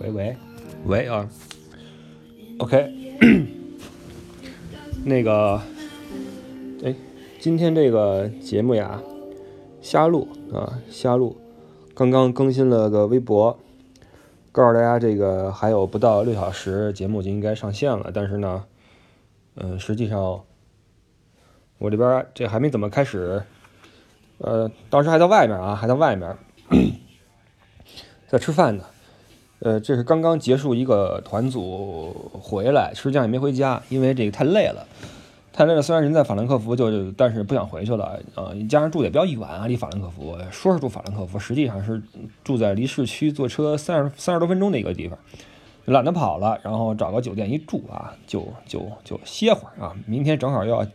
喂喂。喂啊，OK，那个，哎，今天这个节目呀，瞎录啊，瞎录，刚刚更新了个微博，告诉大家这个还有不到六小时节目就应该上线了，但是呢，嗯，实际上我这边这还没怎么开始，呃，当时还在外面啊，还在外面，在吃饭呢。呃，这是刚刚结束一个团组回来，实际上也没回家，因为这个太累了，太累了。虽然人在法兰克福，就但是不想回去了。呃，加上住的也比较远啊，离法兰克福，说是住法兰克福，实际上是住在离市区坐车三十三十多分钟的一个地方，懒得跑了，然后找个酒店一住啊，就就就歇会儿啊。明天正好又要，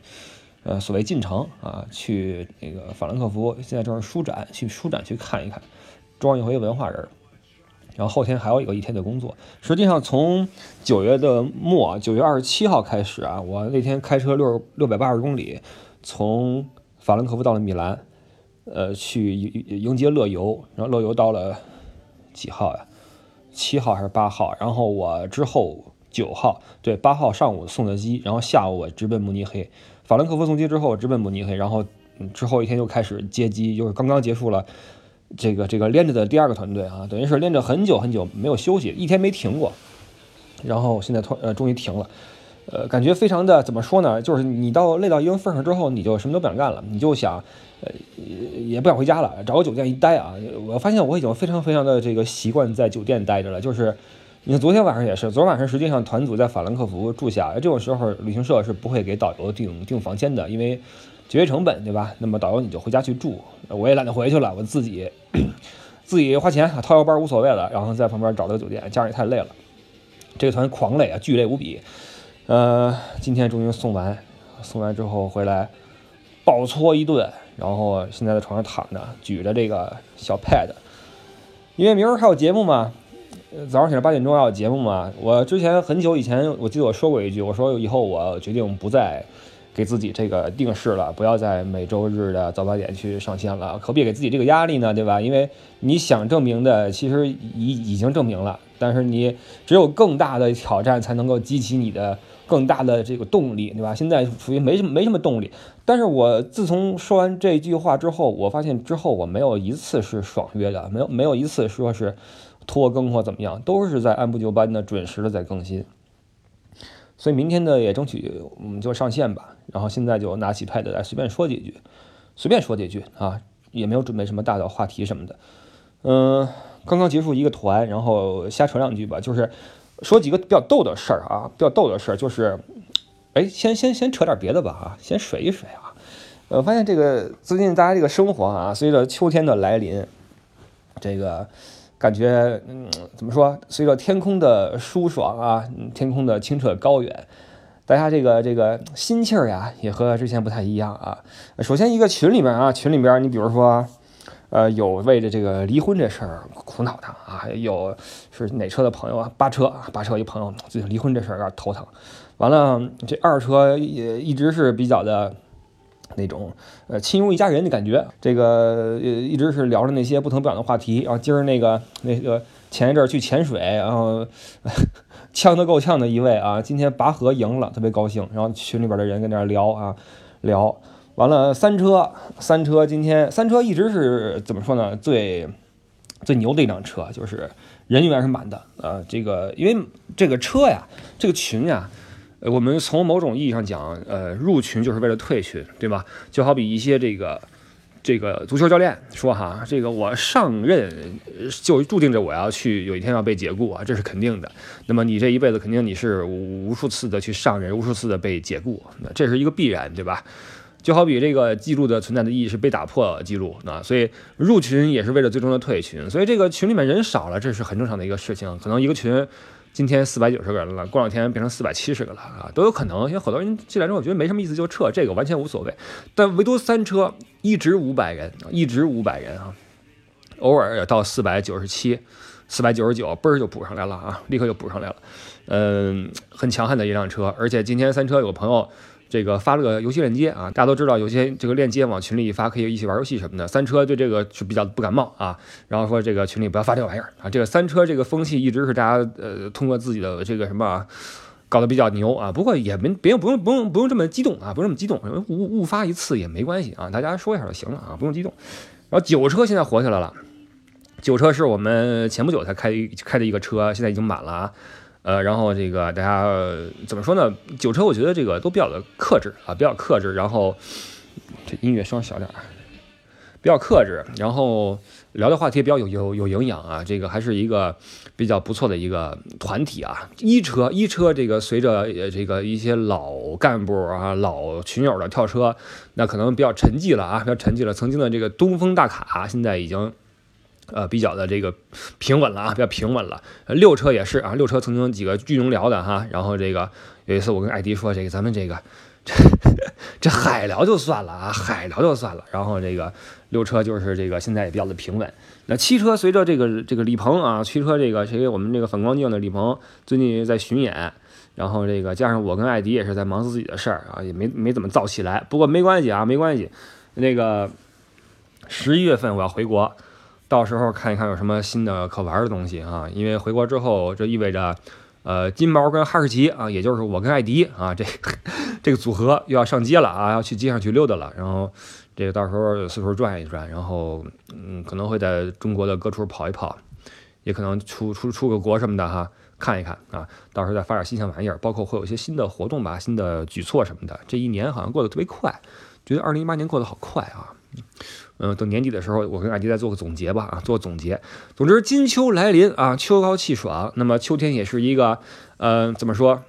呃，所谓进城啊，去那个法兰克福，现在正是书展，去书展去看一看，装一回文化人。然后后天还有一个一天的工作。实际上从九月的末，九月二十七号开始啊，我那天开车六六百八十公里，从法兰克福到了米兰，呃，去迎接乐游。然后乐游到了几号呀？七号还是八号？然后我之后九号，对，八号上午送的机，然后下午我直奔慕尼黑。法兰克福送机之后直奔慕尼黑，然后之后一天又开始接机，就是刚刚结束了。这个这个连着的第二个团队啊，等于是连着很久很久没有休息，一天没停过，然后现在突呃终于停了，呃感觉非常的怎么说呢？就是你到累到一定份上之后，你就什么都不想干了，你就想呃也不想回家了，找个酒店一待啊。我发现我已经非常非常的这个习惯在酒店待着了，就是你看昨天晚上也是，昨天晚上实际上团组在法兰克福住下，这种时候旅行社是不会给导游订订房间的，因为。节约成本，对吧？那么导游你就回家去住，我也懒得回去了，我自己 自己花钱掏腰包无所谓了，然后在旁边找了个酒店，家人也太累了，这个团狂累啊，巨累无比。呃，今天终于送完，送完之后回来暴搓一顿，然后现在在床上躺着，举着这个小 pad，因为明儿还有节目嘛，早上起来八点钟要有节目嘛。我之前很久以前，我记得我说过一句，我说以后我决定不再。给自己这个定式了，不要在每周日的早八点去上线了，何必给自己这个压力呢，对吧？因为你想证明的，其实已已经证明了，但是你只有更大的挑战才能够激起你的更大的这个动力，对吧？现在属于没什么没什么动力。但是我自从说完这句话之后，我发现之后我没有一次是爽约的，没有没有一次说是拖更或怎么样，都是在按部就班的准时的在更新。所以明天呢，也争取我们就上线吧。然后现在就拿起 Pad 来随便说几句，随便说几句啊，也没有准备什么大的话题什么的。嗯，刚刚结束一个团，然后瞎扯两句吧，就是说几个比较逗的事儿啊，比较逗的事儿就是，哎，先先先扯点别的吧啊，先水一水啊。呃，发现这个最近大家这个生活啊，随着秋天的来临，这个。感觉，嗯，怎么说？随着天空的舒爽啊，天空的清澈高远，大家这个这个心气儿呀，也和之前不太一样啊。首先，一个群里面啊，群里边，你比如说，呃，有为着这个离婚这事儿苦恼的啊，有是哪车的朋友啊，八车啊，八车一朋友最近离婚这事儿有点头疼。完了，这二车也一直是比较的。那种呃亲如一家人的感觉，这个呃一直是聊着那些不疼不痒的话题。然后今儿那个那个前一阵去潜水，然后 呛得够呛的一位啊，今天拔河赢了，特别高兴。然后群里边的人跟那聊啊聊，完了三车三车今天三车一直是怎么说呢？最最牛的一辆车，就是人永远是满的。呃，这个因为这个车呀，这个群呀。呃，我们从某种意义上讲，呃，入群就是为了退群，对吧？就好比一些这个这个足球教练说哈，这个我上任就注定着我要去有一天要被解雇啊，这是肯定的。那么你这一辈子肯定你是无数次的去上任，无数次的被解雇，那这是一个必然，对吧？就好比这个记录的存在的意义是被打破记录，啊所以入群也是为了最终的退群。所以这个群里面人少了，这是很正常的一个事情，可能一个群。今天四百九十个人了，过两天变成四百七十个了啊，都有可能。因为好多人进来之后觉得没什么意思就撤，这个完全无所谓。但唯独三车一直五百人，一直五百人啊，偶尔也到四百九十七、四百九十九，嘣儿就补上来了啊，立刻就补上来了。嗯，很强悍的一辆车。而且今天三车有个朋友这个发了个游戏链接啊，大家都知道有些这个链接往群里一发，可以一起玩游戏什么的。三车对这个是比较不感冒啊，然后说这个群里不要发这玩意儿啊。这个三车这个风气一直是大家呃通过自己的这个什么搞得比较牛啊。不过也没别不用不用不用这么激动啊，不用这么激动，误误发一次也没关系啊，大家说一下就行了啊，不用激动。然后九车现在火起来了，九车是我们前不久才开开的一个车，现在已经满了啊。呃，然后这个大家怎么说呢？酒车我觉得这个都比较的克制啊，比较克制。然后这音乐声小点儿，比较克制。然后聊的话题也比较有有有营养啊，这个还是一个比较不错的一个团体啊。一车一车这个随着这个一些老干部啊、老群友的跳车，那可能比较沉寂了啊，比较沉寂了。曾经的这个东风大卡现在已经。呃，比较的这个平稳了啊，比较平稳了。六车也是啊，六车曾经几个巨能聊的哈，然后这个有一次我跟艾迪说，这个咱们这个这这海聊就算了啊，海聊就算了。然后这个六车就是这个现在也比较的平稳。那七车随着这个这个李鹏啊，七车这个谁我们这个反光镜的李鹏最近在巡演，然后这个加上我跟艾迪也是在忙自己的事儿啊，也没没怎么造起来。不过没关系啊，没关系。那个十一月份我要回国。到时候看一看有什么新的可玩的东西啊！因为回国之后，这意味着，呃，金毛跟哈士奇啊，也就是我跟艾迪啊，这 这个组合又要上街了啊，要去街上去溜达了。然后这个到时候四处转一转，然后嗯，可能会在中国的各处跑一跑，也可能出出出个国什么的哈，看一看啊。到时候再发点新鲜玩意儿，包括会有一些新的活动吧，新的举措什么的。这一年好像过得特别快，觉得二零一八年过得好快啊。嗯，等年底的时候，我跟艾迪再做个总结吧，啊，做个总结。总之，金秋来临啊，秋高气爽。那么秋天也是一个，呃，怎么说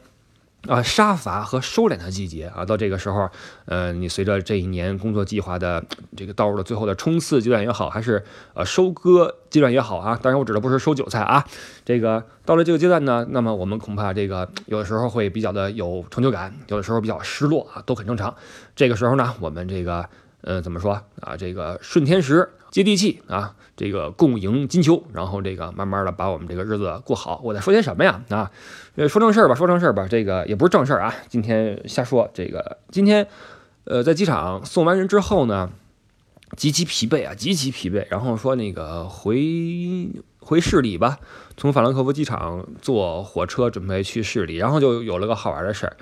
啊，杀伐和收敛的季节啊。到这个时候，呃，你随着这一年工作计划的这个到入了最后的冲刺阶段也好，还是呃收割阶段也好啊，当然我指的不是收韭菜啊。这个到了这个阶段呢，那么我们恐怕这个有的时候会比较的有成就感，有的时候比较失落啊，都很正常。这个时候呢，我们这个。呃，怎么说啊？这个顺天时，接地气啊，这个共赢金秋，然后这个慢慢的把我们这个日子过好。我在说些什么呀？啊，呃说正事儿吧，说正事儿吧。这个也不是正事儿啊，今天瞎说。这个今天，呃，在机场送完人之后呢，极其疲惫啊，极其疲惫。然后说那个回回市里吧，从法兰克福机场坐火车准备去市里，然后就有了个好玩的事儿。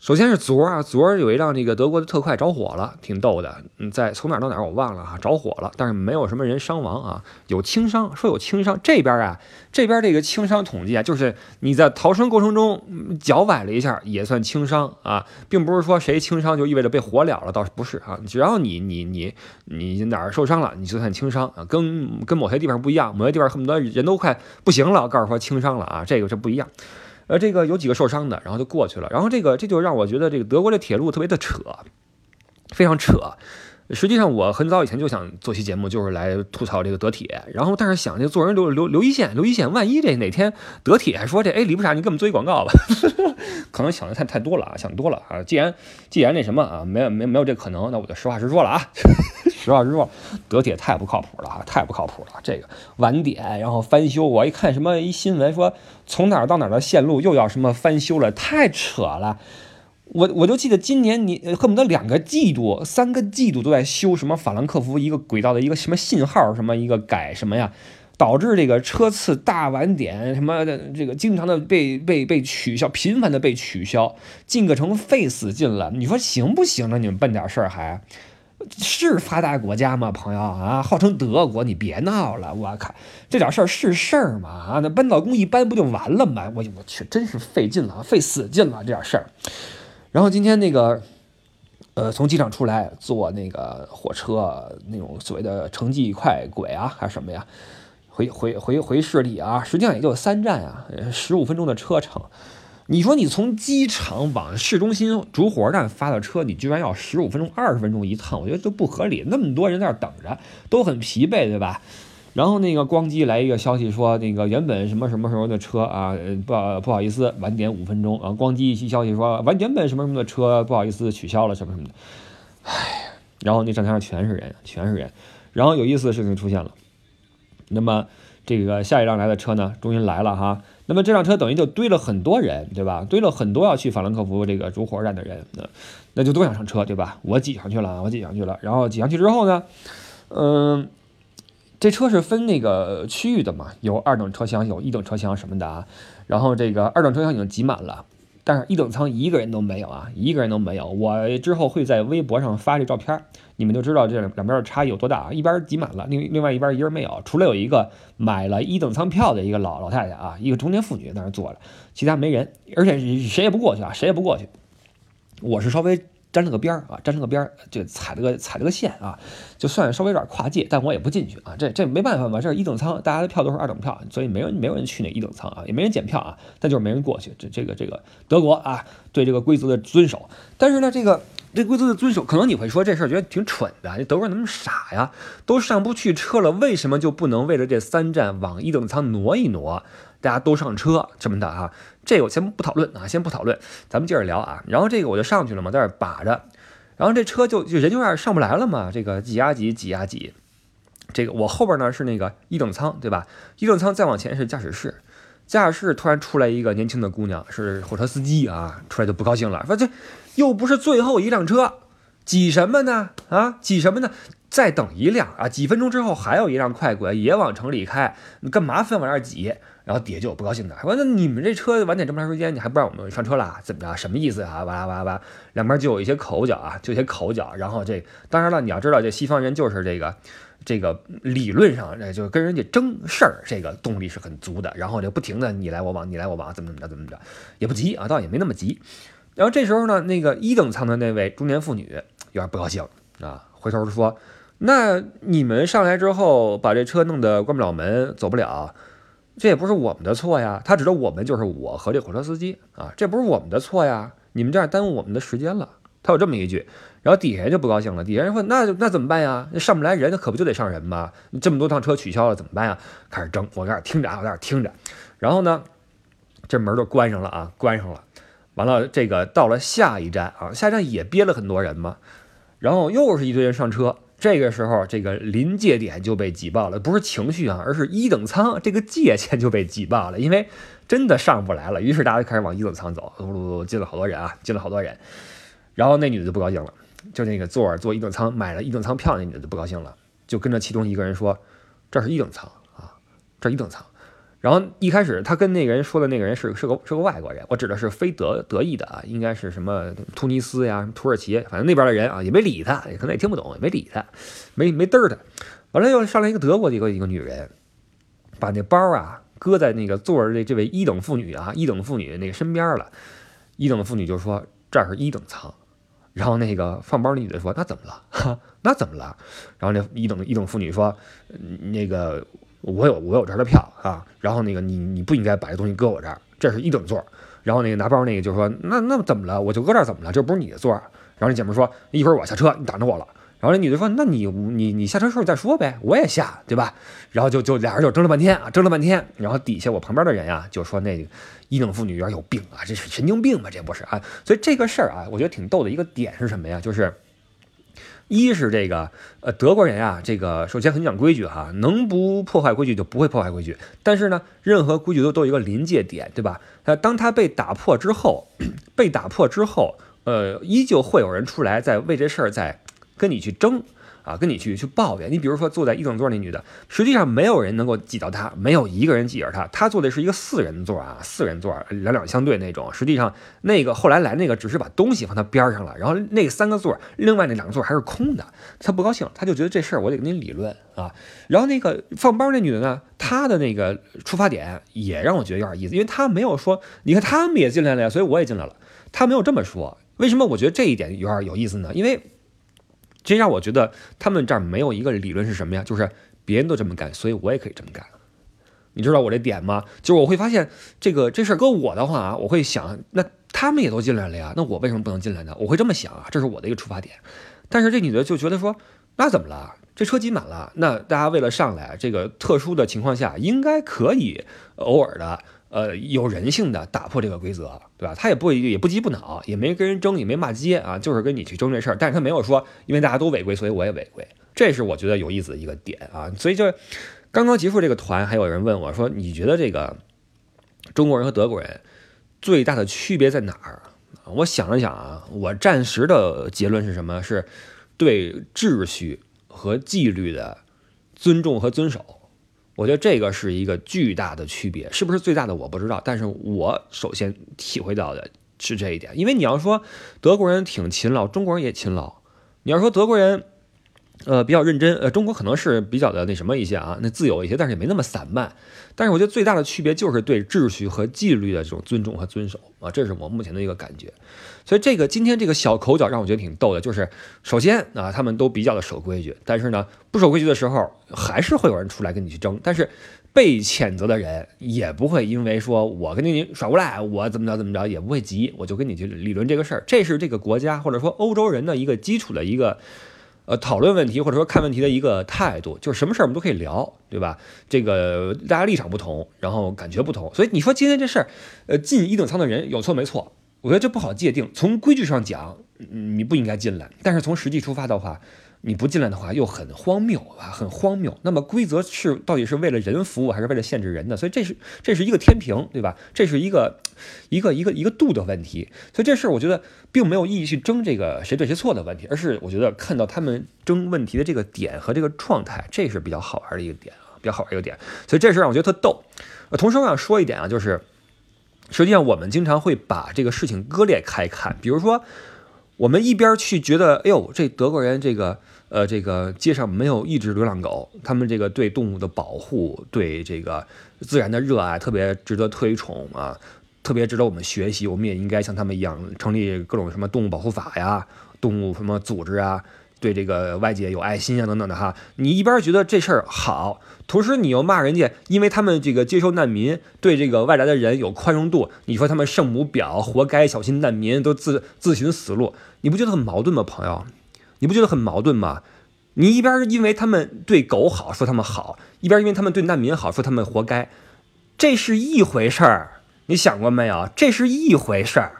首先是昨儿啊，昨儿有一辆这个德国的特快着火了，挺逗的。嗯，在从哪儿到哪儿我忘了哈，着火了，但是没有什么人伤亡啊，有轻伤，说有轻伤。这边啊，这边这个轻伤统计啊，就是你在逃生过程中脚崴了一下也算轻伤啊，并不是说谁轻伤就意味着被火燎了，倒是不是啊？只要你你你你哪儿受伤了，你就算轻伤啊，跟跟某些地方不一样，某些地方恨不得人都快不行了，告诉说轻伤了啊，这个是不一样。呃，这个有几个受伤的，然后就过去了。然后这个这就让我觉得这个德国的铁路特别的扯，非常扯。实际上我很早以前就想做期节目，就是来吐槽这个德铁。然后但是想这做人留留留一线，留一线，万一这哪天德铁说这哎李不傻，你给我们做一广告吧？可能想的太太多了啊，想多了啊。既然既然那什么啊，没有没没有这可能，那我就实话实说了啊。实话实说，德铁太不靠谱了啊，太不靠谱了。这个晚点，然后翻修，我一看什么一新闻说从哪儿到哪儿的线路又要什么翻修了，太扯了。我我就记得今年你恨不得两个季度、三个季度都在修什么法兰克福一个轨道的一个什么信号什么一个改什么呀，导致这个车次大晚点什么的这个经常的被被被取消，频繁的被取消，进个城费死劲了。你说行不行呢？你们办点事儿还？是发达国家吗，朋友啊？号称德国，你别闹了！我靠，这点事儿是事儿吗？啊，那搬道工一搬不就完了吗？我我去，真是费劲了，费死劲了这点事儿。然后今天那个，呃，从机场出来坐那个火车，那种所谓的城际快轨啊，还是什么呀？回回回回市里啊，实际上也就三站啊，十五分钟的车程。你说你从机场往市中心主火车站发的车，你居然要十五分钟、二十分钟一趟，我觉得都不合理。那么多人在那等着，都很疲惫，对吧？然后那个光机来一个消息说，那个原本什么什么时候的车啊，不不好意思，晚点五分钟啊。光机一期消息说，完原本什么什么的车，不好意思，取消了什么什么的。唉，然后那站台上全是人，全是人。然后有意思的事情出现了，那么这个下一辆来的车呢，终于来了哈。那么这辆车等于就堆了很多人，对吧？堆了很多要去法兰克福这个主火车站的人，那那就都想上车，对吧？我挤上去了，我挤上去了。然后挤上去之后呢，嗯，这车是分那个区域的嘛，有二等车厢，有一等车厢什么的啊。然后这个二等车厢已经挤满了。但是一等舱一个人都没有啊，一个人都没有。我之后会在微博上发这照片，你们就知道这两两边的差异有多大啊。一边挤满了，另另外一边一人没有，除了有一个买了一等舱票的一个老老太太啊，一个中年妇女在那坐着，其他没人，而且谁也不过去啊，谁也不过去。我是稍微。沾了个边儿啊，沾了个边儿，就踩了个踩了个线啊，就算稍微有点跨界，但我也不进去啊。这这没办法嘛，这是一等舱，大家的票都是二等票，所以没人没有人去那一等舱啊，也没人检票啊，但就是没人过去。这这个这个德国啊，对这个规则的遵守，但是呢，这个这规则的遵守，可能你会说这事儿觉得挺蠢的，这德国人怎么那么傻呀？都上不去车了，为什么就不能为了这三站往一等舱挪一挪？大家都上车什么的啊？这个我先不讨论啊，先不讨论，咱们接着聊啊。然后这个我就上去了嘛，在这把着，然后这车就就人就有点上不来了嘛，这个挤呀挤，挤呀挤。这个我后边呢是那个一等舱，对吧？一等舱再往前是驾驶室，驾驶室突然出来一个年轻的姑娘，是火车司机啊，出来就不高兴了，说这又不是最后一辆车，挤什么呢？啊，挤什么呢？再等一辆啊，几分钟之后还有一辆快轨也往城里开，你干嘛非往这儿挤？然后底下就有不高兴的，说那你们这车晚点这么长时间，你还不让我们上车啦？怎么着？什么意思啊？哇啦哇啦哇，两边就有一些口角啊，就一些口角。然后这当然了，你要知道这西方人就是这个这个理论上，这就跟人家争事儿，这个动力是很足的。然后就不停的你来我往，你来我往，怎么怎么着怎么着，也不急啊，倒也没那么急。然后这时候呢，那个一等舱的那位中年妇女有点不高兴啊，回头说：“那你们上来之后把这车弄得关不了门，走不了。”这也不是我们的错呀，他指的我们就是我和这火车司机啊，这不是我们的错呀，你们这样耽误我们的时间了。他有这么一句，然后底下人就不高兴了，底下人说那那怎么办呀？那上不来人，那可不就得上人吗？这么多趟车取消了怎么办呀？开始争，我在那听着，我在那听着，然后呢，这门就关上了啊，关上了，完了这个到了下一站啊，下一站也憋了很多人嘛，然后又是一堆人上车。这个时候，这个临界点就被挤爆了，不是情绪啊，而是一等舱这个界限就被挤爆了，因为真的上不来了。于是大家就开始往一等舱走，噜噜噜，进了好多人啊，进了好多人。然后那女的就不高兴了，就那个坐坐一等舱买了一等舱票那女的就不高兴了，就跟着其中一个人说：“这是一等舱啊，这一等舱。”然后一开始他跟那个人说的那个人是是个是个外国人，我指的是非德德意的啊，应该是什么突尼斯呀、土耳其，反正那边的人啊，也没理他，也可能也听不懂，也没理他，没没嘚儿他。完了又上来一个德国的一个一个女人，把那包啊搁在那个坐着的这位一等妇女啊一等妇女那个身边了。一等妇女就说这是一等舱，然后那个放包那女的说那怎么了？哈，那怎么了？然后那一等一等妇女说那个。我有我有这儿的票啊，然后那个你你不应该把这东西搁我这儿，这是一等座。然后那个拿包那个就说那那怎么了？我就搁这儿怎么了？这不是你的座。然后那姐们说一会儿我下车，你等着我了。然后那女的说那你你你下车时候再说呗，我也下对吧？然后就就俩人就争了半天啊，争了半天。然后底下我旁边的人呀就说那个一等妇女有点有病啊，这是神经病吧？这不是啊？所以这个事儿啊，我觉得挺逗的一个点是什么呀？就是。一是这个，呃，德国人啊，这个首先很讲规矩哈，能不破坏规矩就不会破坏规矩。但是呢，任何规矩都都有一个临界点，对吧？呃，当它被打破之后，被打破之后，呃，依旧会有人出来在为这事儿在跟你去争。啊，跟你去去抱怨。你比如说坐在一等座那女的，实际上没有人能够挤到她，没有一个人挤着她。她坐的是一个四人座啊，四人座两两相对那种。实际上那个后来来那个只是把东西放她边上了，然后那三个座，另外那两个座还是空的。她不高兴，她就觉得这事儿我得跟你理论啊。然后那个放包那女的呢，她的那个出发点也让我觉得有点意思，因为她没有说，你看他们也进来了呀，所以我也进来了。她没有这么说，为什么我觉得这一点有点有意思呢？因为。这让我觉得他们这儿没有一个理论是什么呀？就是别人都这么干，所以我也可以这么干。你知道我这点吗？就是我会发现这个这事儿搁我的话啊，我会想，那他们也都进来了呀，那我为什么不能进来呢？我会这么想啊，这是我的一个出发点。但是这女的就觉得说，那怎么了？这车挤满了，那大家为了上来，这个特殊的情况下，应该可以偶尔的。呃，有人性的打破这个规则，对吧？他也不也不急不恼，也没跟人争，也没骂街啊，就是跟你去争这事儿。但是他没有说，因为大家都违规，所以我也违规。这是我觉得有意思的一个点啊。所以就刚刚结束这个团，还有人问我说：“你觉得这个中国人和德国人最大的区别在哪儿？”我想了想啊，我暂时的结论是什么？是对秩序和纪律的尊重和遵守。我觉得这个是一个巨大的区别，是不是最大的我不知道，但是我首先体会到的是这一点。因为你要说德国人挺勤劳，中国人也勤劳；你要说德国人。呃，比较认真，呃，中国可能是比较的那什么一些啊，那自由一些，但是也没那么散漫。但是我觉得最大的区别就是对秩序和纪律的这种尊重和遵守啊，这是我目前的一个感觉。所以这个今天这个小口角让我觉得挺逗的，就是首先啊，他们都比较的守规矩，但是呢，不守规矩的时候还是会有人出来跟你去争。但是被谴责的人也不会因为说我跟你耍无赖，我怎么着怎么着也不会急，我就跟你去理论这个事儿。这是这个国家或者说欧洲人的一个基础的一个。呃，讨论问题或者说看问题的一个态度，就是什么事儿我们都可以聊，对吧？这个大家立场不同，然后感觉不同，所以你说今天这事儿，呃，进一等舱的人有错没错？我觉得这不好界定。从规矩上讲，你不应该进来，但是从实际出发的话。你不进来的话又很荒谬啊，很荒谬。那么规则是到底是为了人服务还是为了限制人的？所以这是这是一个天平，对吧？这是一个一个一个一个度的问题。所以这事儿我觉得并没有意义去争这个谁对谁错的问题，而是我觉得看到他们争问题的这个点和这个状态，这是比较好玩的一个点啊，比较好玩一个点。所以这事让我觉得特逗。同时我想说一点啊，就是实际上我们经常会把这个事情割裂开看，比如说我们一边去觉得，哎呦，这德国人这个。呃，这个街上没有一只流浪狗，他们这个对动物的保护，对这个自然的热爱，特别值得推崇啊，特别值得我们学习。我们也应该像他们一样，成立各种什么动物保护法呀，动物什么组织啊，对这个外界有爱心啊，等等的哈。你一边觉得这事儿好，同时你又骂人家，因为他们这个接收难民，对这个外来的人有宽容度，你说他们圣母婊，活该，小心难民都自自寻死路，你不觉得很矛盾吗，朋友？你不觉得很矛盾吗？你一边因为他们对狗好说他们好，一边因为他们对难民好说他们活该，这是一回事儿。你想过没有？这是一回事儿。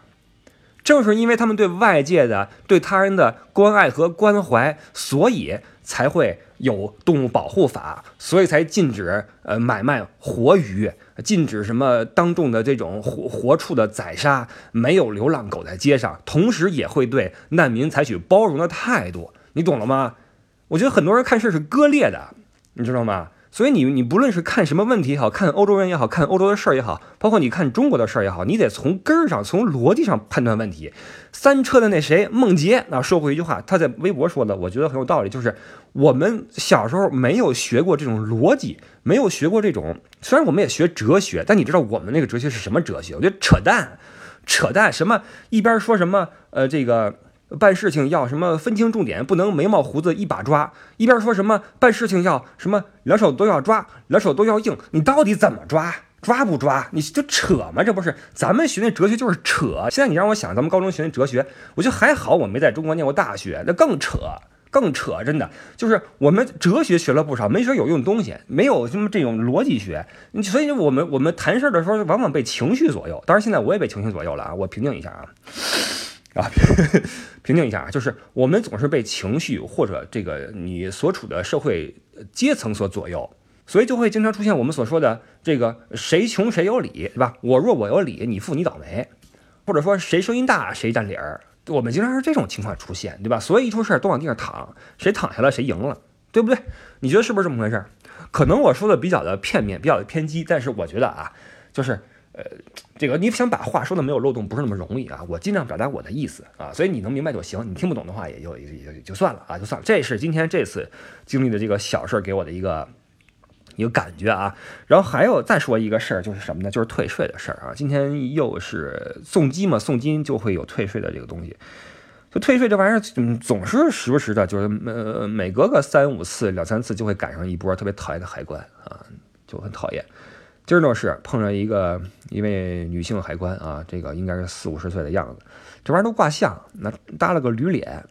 正是因为他们对外界的、对他人的关爱和关怀，所以才会有动物保护法，所以才禁止呃买卖活鱼，禁止什么当众的这种活活畜的宰杀，没有流浪狗在街上，同时也会对难民采取包容的态度。你懂了吗？我觉得很多人看事是割裂的，你知道吗？所以你你不论是看什么问题也好看欧洲人也好看欧洲的事儿也好，包括你看中国的事儿也好，你得从根儿上从逻辑上判断问题。三车的那谁孟杰啊说过一句话，他在微博说的，我觉得很有道理，就是我们小时候没有学过这种逻辑，没有学过这种，虽然我们也学哲学，但你知道我们那个哲学是什么哲学？我觉得扯淡，扯淡，什么一边说什么呃这个。办事情要什么分清重点，不能眉毛胡子一把抓。一边说什么办事情要什么两手都要抓，两手都要硬。你到底怎么抓？抓不抓？你就扯吗？这不是咱们学那哲学就是扯。现在你让我想咱们高中学那哲学，我觉得还好，我没在中国念过大学，那更扯，更扯。真的就是我们哲学学了不少，没学有用的东西，没有什么这种逻辑学。所以我们我们谈事儿的时候，往往被情绪左右。当然现在我也被情绪左右了啊，我平静一下啊。啊，平静一下啊，就是我们总是被情绪或者这个你所处的社会阶层所左右，所以就会经常出现我们所说的这个谁穷谁有理，对吧？我弱我有理，你富你倒霉，或者说谁声音大谁占理儿，我们经常是这种情况出现，对吧？所以一出事儿都往地上躺，谁躺下了谁赢了，对不对？你觉得是不是这么回事？可能我说的比较的片面，比较的偏激，但是我觉得啊，就是。呃，这个你想把话说的没有漏洞，不是那么容易啊。我尽量表达我的意思啊，所以你能明白就行。你听不懂的话，也就也也就算了啊，就算了。这是今天这次经历的这个小事儿给我的一个一个感觉啊。然后还有再说一个事儿，就是什么呢？就是退税的事儿啊。今天又是送机嘛，送金就会有退税的这个东西。就退税这玩意儿，嗯，总是时不时的，就是呃每隔个三五次、两三次就会赶上一波特别讨厌的海关啊，就很讨厌。今儿倒是碰上一个一位女性海关啊，这个应该是四五十岁的样子，这玩意儿都挂相，那搭了个驴脸，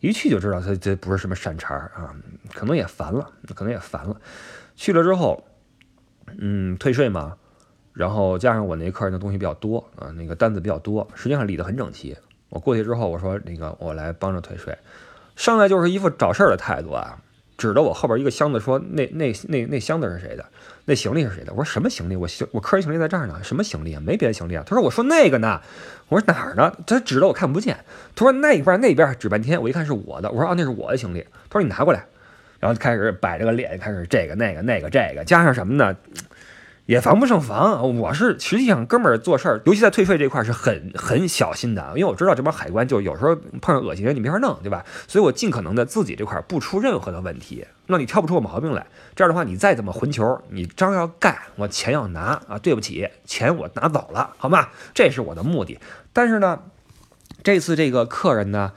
一去就知道他这不是什么善茬儿啊，可能也烦了，可能也烦了。去了之后，嗯，退税嘛，然后加上我那客人的东西比较多啊，那个单子比较多，实际上理得很整齐。我过去之后，我说那个我来帮着退税，上来就是一副找事儿的态度啊，指着我后边一个箱子说：“那那那那箱子是谁的？那行李是谁的？”我说：“什么行李？我行我客人行李在这儿呢，什么行李啊？没别的行李啊。”他说：“我说那个呢。”我说：“哪儿呢？”他指着我看不见。他说：“那一边那边指半天，我一看是我的。”我说：“啊，那是我的行李。”他说：“你拿过来。”然后开始摆着个脸，开始这个那个那个这个，加上什么呢？也防不胜防。我是实际上哥们儿做事儿，尤其在退税这块儿是很很小心的，因为我知道这帮海关就有时候碰上恶心人你没法弄，对吧？所以我尽可能的自己这块儿不出任何的问题，那你挑不出我毛病来。这样的话，你再怎么混球，你章要盖，我钱要拿啊！对不起，钱我拿走了，好吗？这是我的目的。但是呢，这次这个客人呢。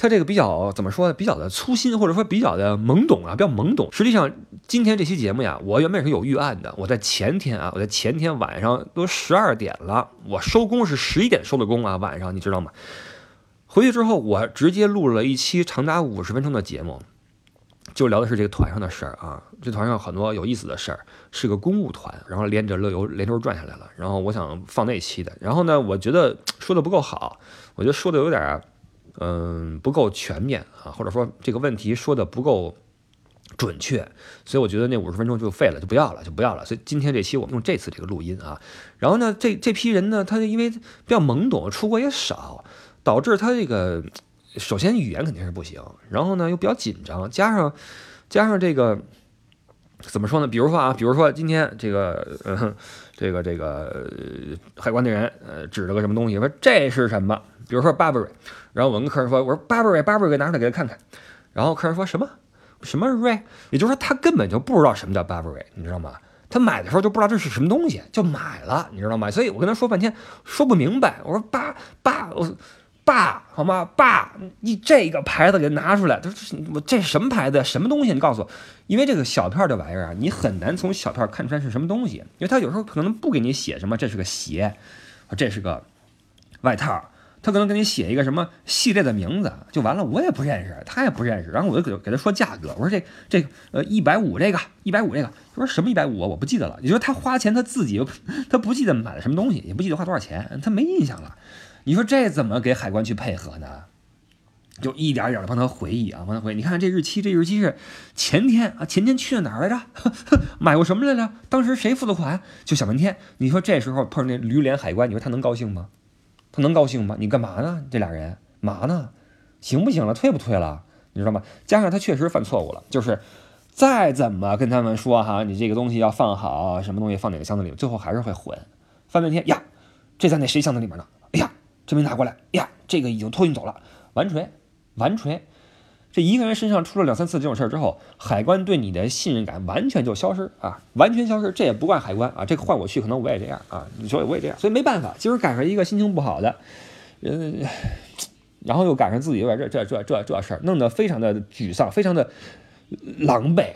他这个比较怎么说呢？比较的粗心，或者说比较的懵懂啊，比较懵懂。实际上，今天这期节目呀，我原本是有预案的。我在前天啊，我在前天晚上都十二点了，我收工是十一点收的工啊，晚上你知道吗？回去之后，我直接录了一期长达五十分钟的节目，就聊的是这个团上的事儿啊。这团上很多有意思的事儿，是个公务团，然后连着乐游连轴转下来了。然后我想放那期的，然后呢，我觉得说的不够好，我觉得说的有点。嗯，不够全面啊，或者说这个问题说的不够准确，所以我觉得那五十分钟就废了，就不要了，就不要了。所以今天这期我们用这次这个录音啊，然后呢，这这批人呢，他因为比较懵懂，出国也少，导致他这个首先语言肯定是不行，然后呢又比较紧张，加上加上这个怎么说呢？比如说啊，比如说今天这个呃这个这个海关的人呃指了个什么东西，说这是什么？比如说 Burberry，然后我跟客人说，我说 Burberry，Burberry 拿出来给他看看，然后客人说什么什么 Ray，也就是说他根本就不知道什么叫 Burberry，你知道吗？他买的时候就不知道这是什么东西，就买了，你知道吗？所以我跟他说半天说不明白，我说爸爸，我爸好吗？爸，你这个牌子给拿出来，他说我这什么牌子？什么东西？你告诉我，因为这个小票这玩意儿啊，你很难从小票看出来是什么东西，因为他有时候可能不给你写什么，这是个鞋，这是个外套。他可能给你写一个什么系列的名字就完了，我也不认识，他也不认识，然后我就给给他说价格，我说这这个呃一百五这个一百五这个，他说什么一百五啊我不记得了。你说他花钱他自己 他不记得买了什么东西，也不记得花多少钱，他没印象了。你说这怎么给海关去配合呢？就一点点的帮他回忆啊，帮他回忆。你看这日期，这日期是前天啊，前天去了哪儿来着？买过什么来着？当时谁付的款？就想半天。你说这时候碰上那驴脸海关，你说他能高兴吗？他能高兴吗？你干嘛呢？这俩人嘛呢？行不行了？退不退了？你知道吗？加上他确实犯错误了，就是再怎么跟他们说哈，你这个东西要放好，什么东西放哪个箱子里，最后还是会混。翻半天呀，这在那谁箱子里面呢？哎呀，这没拿过来。哎呀，这个已经托运走了。完锤，完锤。一个人身上出了两三次这种事儿之后，海关对你的信任感完全就消失啊，完全消失。这也不怪海关啊，这个换我去可能我也这样啊，你说我也这样，所以没办法。今儿赶上一个心情不好的，嗯，然后又赶上自己有点这这这这这事儿，弄得非常的沮丧，非常的狼狈。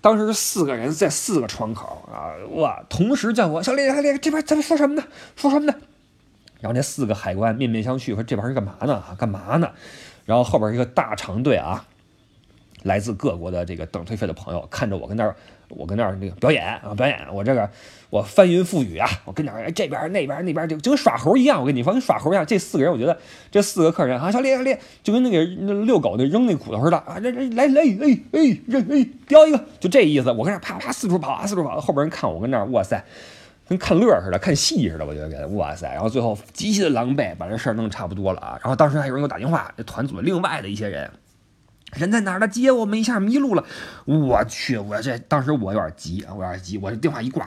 当时四个人在四个窗口啊，哇，同时叫我小李，小李这边咱们说什么呢？说什么呢？然后那四个海关面面相觑，说这边是干嘛呢？干嘛呢？然后后边一个大长队啊，来自各国的这个等退费的朋友，看着我跟那儿，我跟那儿那个表演啊表演，我这个我翻云覆雨啊，我跟那儿这边那边那边就就跟耍猴一样，我跟你说跟耍猴一样。这四个人，我觉得这四个客人啊，小李小李，就跟那个遛狗那扔那骨头似的啊，这这来来哎哎扔哎叼一个，就这意思。我跟那啪啪四处跑啊四处跑，后边人看我跟那儿，哇塞。跟看乐似的，看戏似的，我觉得，哇塞！然后最后极其的狼狈，把这事儿弄差不多了啊。然后当时还有人给我打电话，这团组另外的一些人。人在哪儿呢？接我们一下迷路了，我去！我这当时我有点急啊，我有点急。我这电话一挂，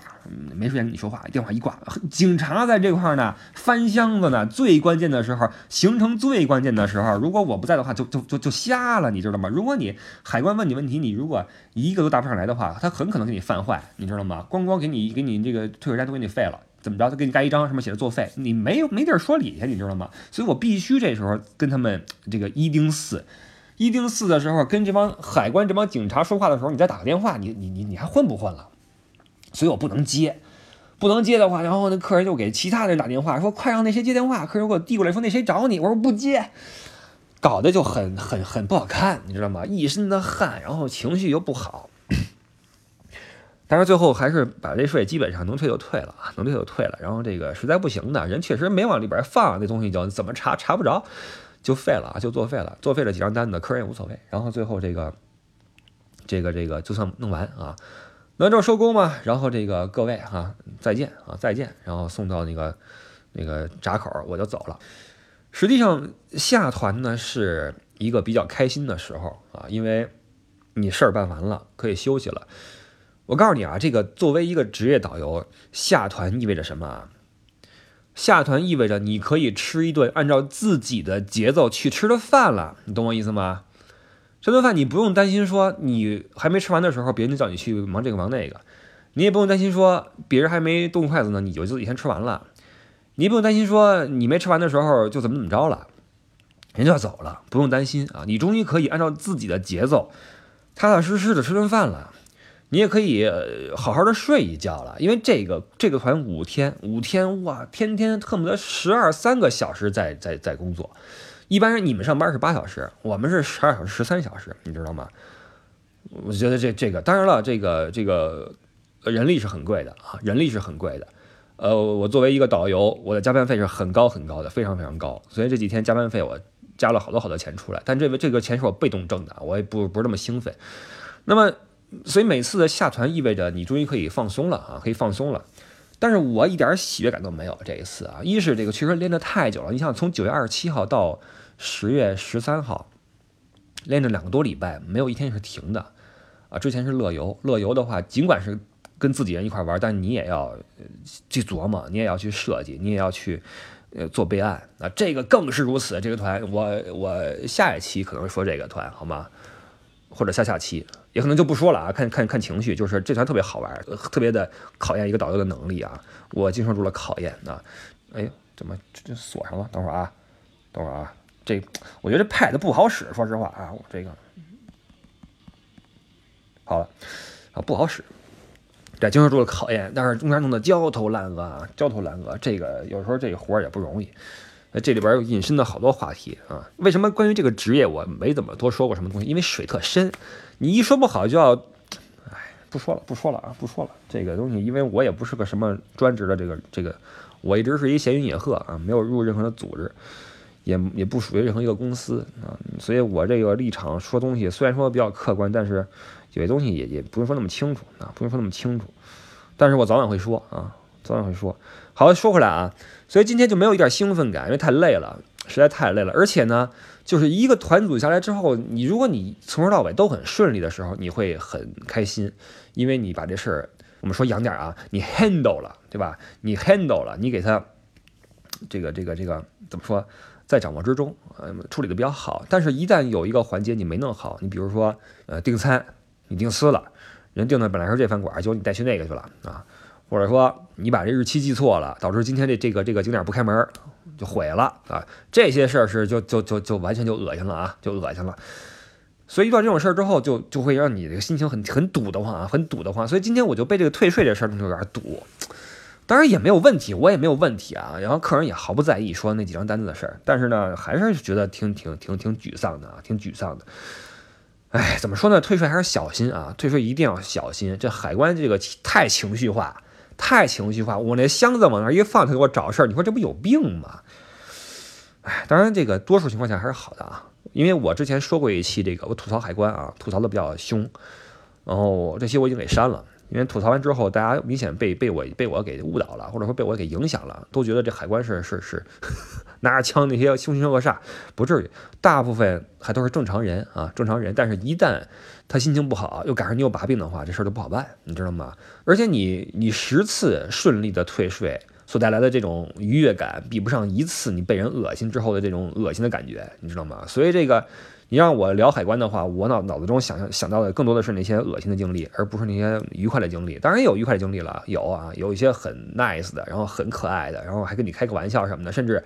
没时间跟你说话。电话一挂，警察在这块呢，翻箱子呢。最关键的时候，行程最关键的时候，如果我不在的话，就就就就瞎了，你知道吗？如果你海关问你问题，你如果一个都答不上来的话，他很可能给你犯坏，你知道吗？咣咣给你给你这个退税单都给你废了，怎么着？他给你盖一张上面写着作废，你没有没地儿说理去，你知道吗？所以我必须这时候跟他们这个一盯四。一定四的时候，跟这帮海关、这帮警察说话的时候，你再打个电话，你你你你还混不混了？所以我不能接，不能接的话，然后那客人就给其他人打电话，说快让那谁接电话。客人给我递过来，说那谁找你，我说不接，搞得就很很很不好看，你知道吗？一身的汗，然后情绪又不好。但是最后还是把这税基本上能退就退了啊，能退就退了。然后这个实在不行的人确实没往里边放，那东西就怎么查查不着。就废了啊，就作废了，作废了几张单子，客人也无所谓。然后最后这个这个这个就算弄完啊。完之后收工嘛，然后这个各位哈再见啊再见，然后送到那个那个闸口我就走了。实际上下团呢是一个比较开心的时候啊，因为你事儿办完了，可以休息了。我告诉你啊，这个作为一个职业导游，下团意味着什么啊？下团意味着你可以吃一顿按照自己的节奏去吃的饭了，你懂我意思吗？这顿饭你不用担心说你还没吃完的时候，别人就叫你去忙这个忙那个，你也不用担心说别人还没动筷子呢，你就自己先吃完了，你也不用担心说你没吃完的时候就怎么怎么着了，人就要走了，不用担心啊，你终于可以按照自己的节奏，踏踏实实的吃顿饭了。你也可以好好的睡一觉了，因为这个这个团五天五天哇，天天恨不得十二三个小时在在在工作。一般人你们上班是八小时，我们是十二小时十三小时，你知道吗？我觉得这这个当然了，这个这个人力是很贵的啊，人力是很贵的。呃，我作为一个导游，我的加班费是很高很高的，非常非常高。所以这几天加班费我加了好多好多钱出来，但这个这个钱是我被动挣的，我也不不是那么兴奋。那么。所以每次的下团意味着你终于可以放松了啊，可以放松了。但是我一点喜悦感都没有这一次啊。一是这个确实连着太久了，你想从九月二十七号到十月十三号，练了两个多礼拜，没有一天是停的啊。之前是乐游，乐游的话，尽管是跟自己人一块玩，但你也要去琢磨，你也要去设计，你也要去呃做备案啊。这个更是如此。这个团，我我下一期可能说这个团，好吗？或者下下期。也可能就不说了啊，看看看情绪，就是这团特别好玩，特别的考验一个导游的能力啊。我经受住了考验啊。哎，怎么这这锁上了？等会儿啊，等会儿啊。这我觉得这 pad 不好使，说实话啊，我这个好了啊，不好使。对，经受住了考验，但是中间弄得焦头烂额啊，焦头烂额。这个有时候这个活也不容易。这里边引申的好多话题啊。为什么关于这个职业我没怎么多说过什么东西？因为水特深。你一说不好就要，哎，不说了，不说了啊，不说了。这个东西，因为我也不是个什么专职的这个这个，我一直是一闲云野鹤啊，没有入任何的组织，也也不属于任何一个公司啊，所以我这个立场说东西虽然说比较客观，但是有些东西也也不用说那么清楚啊，不用说那么清楚，但是我早晚会说啊，早晚会说。好，说回来啊，所以今天就没有一点兴奋感，因为太累了，实在太累了，而且呢。就是一个团组下来之后，你如果你从头到尾都很顺利的时候，你会很开心，因为你把这事儿，我们说洋点啊，你 handle 了，对吧？你 handle 了，你给他这个这个这个怎么说，在掌握之中，呃，处理的比较好。但是，一旦有一个环节你没弄好，你比如说，呃，订餐你订私了，人订的本来是这饭馆，结果你带去那个去了啊，或者说你把这日期记错了，导致今天这这个这个景点不开门。就毁了啊！这些事儿是就就就就完全就恶心了啊，就恶心了。所以遇到这种事儿之后，就就会让你这个心情很很堵得慌啊，很堵得慌。所以今天我就被这个退税这事儿就有点堵。当然也没有问题，我也没有问题啊。然后客人也毫不在意说那几张单子的事儿，但是呢，还是觉得挺挺挺挺沮丧的啊，挺沮丧的。哎，怎么说呢？退税还是小心啊，退税一定要小心。这海关这个太情绪化。太情绪化，我那箱子往那一放，他给我找事儿，你说这不有病吗？哎，当然这个多数情况下还是好的啊，因为我之前说过一期这个，我吐槽海关啊，吐槽的比较凶，然后这期我已经给删了，因为吐槽完之后，大家明显被被我被我给误导了，或者说被我给影响了，都觉得这海关是是是拿着枪那些凶神恶煞，不至于，大部分还都是正常人啊，正常人，但是一旦他心情不好，又赶上你有把柄的话，这事儿就不好办，你知道吗？而且你你十次顺利的退税所带来的这种愉悦感，比不上一次你被人恶心之后的这种恶心的感觉，你知道吗？所以这个你让我聊海关的话，我脑脑子中想象想到的更多的是那些恶心的经历，而不是那些愉快的经历。当然有愉快的经历了，有啊，有一些很 nice 的，然后很可爱的，然后还跟你开个玩笑什么的，甚至。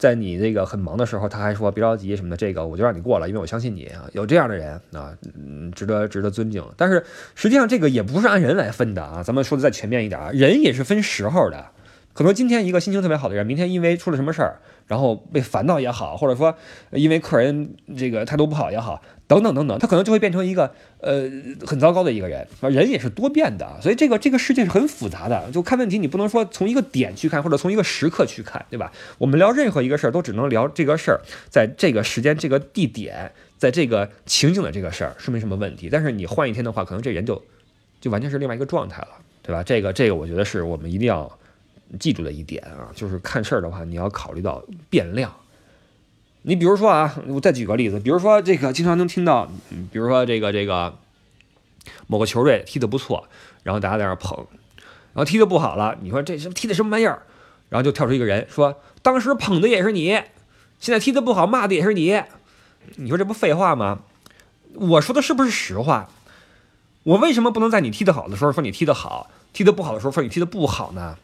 在你那个很忙的时候，他还说别着急什么的，这个我就让你过了，因为我相信你啊，有这样的人啊，嗯，值得值得尊敬。但是实际上这个也不是按人来分的啊，咱们说的再全面一点啊，人也是分时候的，可能今天一个心情特别好的人，明天因为出了什么事儿，然后被烦到也好，或者说因为客人这个态度不好也好。等等等等，他可能就会变成一个呃很糟糕的一个人。人也是多变的，所以这个这个世界是很复杂的。就看问题，你不能说从一个点去看，或者从一个时刻去看，对吧？我们聊任何一个事儿，都只能聊这个事儿在这个时间、这个地点在这个情景的这个事儿是没什么问题，但是你换一天的话，可能这人就就完全是另外一个状态了，对吧？这个这个，我觉得是我们一定要记住的一点啊，就是看事儿的话，你要考虑到变量。你比如说啊，我再举个例子，比如说这个经常能听到，比如说这个这个某个球队踢得不错，然后大家在那捧，然后踢得不好了，你说这什么踢的什么玩意儿？然后就跳出一个人说，当时捧的也是你，现在踢得不好骂的也是你。你说这不废话吗？我说的是不是实话？我为什么不能在你踢得好的时候说你踢得好，踢得不好的时候说你踢得不好呢？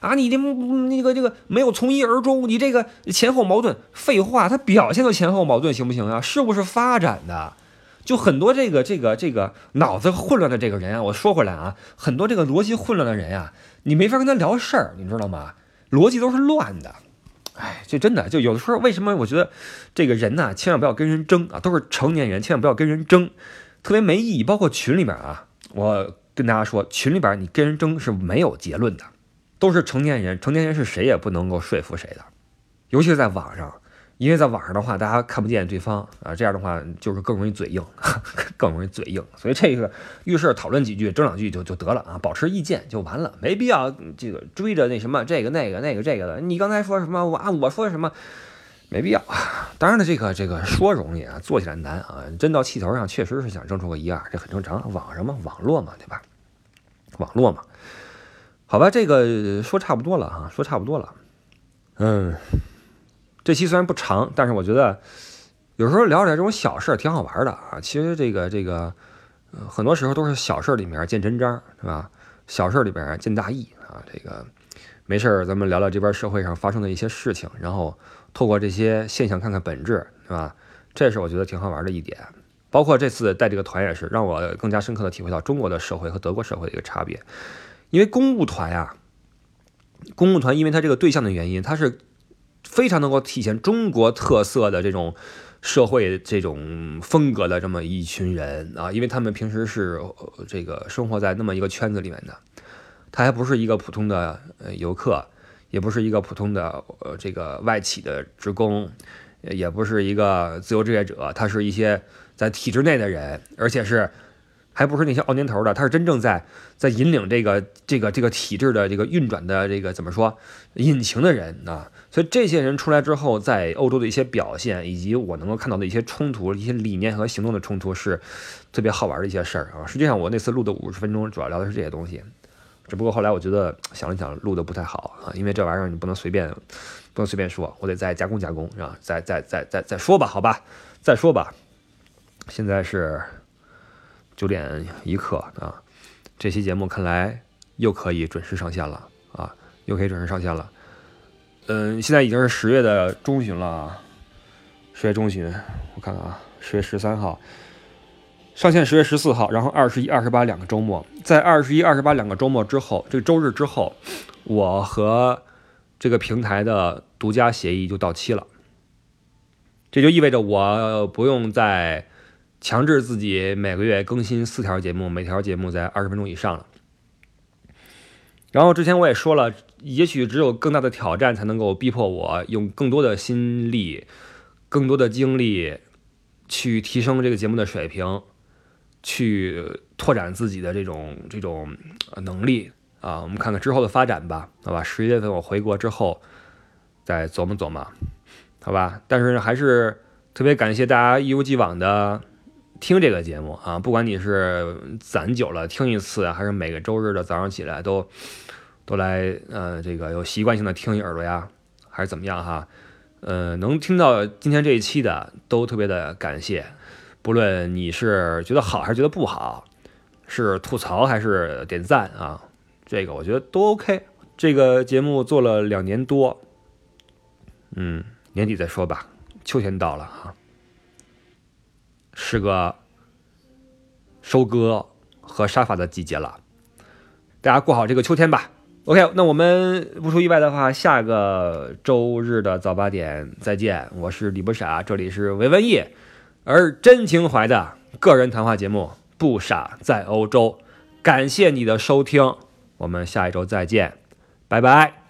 啊，你这那个这个没有从一而终，你这个前后矛盾，废话，他表现的前后矛盾行不行啊？是不是发展的？就很多这个这个这个脑子混乱的这个人啊，我说回来啊，很多这个逻辑混乱的人呀，你没法跟他聊事儿，你知道吗？逻辑都是乱的。哎，这真的就有的时候，为什么我觉得这个人呢，千万不要跟人争啊，都是成年人，千万不要跟人争，特别没意义。包括群里边啊，我跟大家说，群里边你跟人争是没有结论的，都是成年人，成年人是谁也不能够说服谁的，尤其是在网上。因为在网上的话，大家看不见对方啊，这样的话就是更容易嘴硬，更容易嘴硬。所以这个遇事讨论几句，争两句就就得了啊，保持意见就完了，没必要这个追着那什么这个那个那个这个的。你刚才说什么？我啊我说什么？没必要。当然了，这个这个说容易啊，做起来难啊。真到气头上，确实是想争出个一二，这很正常。网上嘛，网络嘛，对吧？网络嘛，好吧，这个说差不多了啊，说差不多了，嗯。这期虽然不长，但是我觉得有时候聊点这种小事儿挺好玩的啊。其实这个这个，很多时候都是小事儿里面见真章，是吧？小事儿里边见大义啊。这个没事儿，咱们聊聊这边社会上发生的一些事情，然后透过这些现象看看本质，是吧？这是我觉得挺好玩的一点。包括这次带这个团也是，让我更加深刻的体会到中国的社会和德国社会的一个差别。因为公务团呀，公务团因为它这个对象的原因，它是。非常能够体现中国特色的这种社会这种风格的这么一群人啊，因为他们平时是这个生活在那么一个圈子里面的，他还不是一个普通的呃游客，也不是一个普通的呃这个外企的职工，也不是一个自由职业者，他是一些在体制内的人，而且是。还不是那些熬年头的，他是真正在在引领这个这个这个体制的这个运转的这个怎么说引擎的人啊？所以这些人出来之后，在欧洲的一些表现，以及我能够看到的一些冲突、一些理念和行动的冲突，是特别好玩的一些事儿啊。实际上，我那次录的五十分钟，主要聊的是这些东西。只不过后来我觉得想了想，录的不太好啊，因为这玩意儿你不能随便不能随便说，我得再加工加工啊，再再再再再说吧，好吧，再说吧。现在是。九点一刻啊，这期节目看来又可以准时上线了啊，又可以准时上线了。嗯，现在已经是十月的中旬了，十月中旬，我看看啊，十月十三号上线，十月十四号，然后二十一、二十八两个周末，在二十一、二十八两个周末之后，这个周日之后，我和这个平台的独家协议就到期了，这就意味着我不用再。强制自己每个月更新四条节目，每条节目在二十分钟以上了。然后之前我也说了，也许只有更大的挑战才能够逼迫我用更多的心力、更多的精力去提升这个节目的水平，去拓展自己的这种这种能力啊。我们看看之后的发展吧，好吧？十一月份我回国之后再琢磨琢磨，好吧？但是还是特别感谢大家一如既往的。听这个节目啊，不管你是攒久了听一次，还是每个周日的早上起来都都来，呃，这个有习惯性的听一耳朵呀，还是怎么样哈？呃，能听到今天这一期的都特别的感谢，不论你是觉得好还是觉得不好，是吐槽还是点赞啊，这个我觉得都 OK。这个节目做了两年多，嗯，年底再说吧，秋天到了哈。是个收割和沙发的季节了，大家过好这个秋天吧。OK，那我们不出意外的话，下个周日的早八点再见。我是李不傻，这里是维文艺，而真情怀的个人谈话节目《不傻在欧洲》，感谢你的收听，我们下一周再见，拜拜。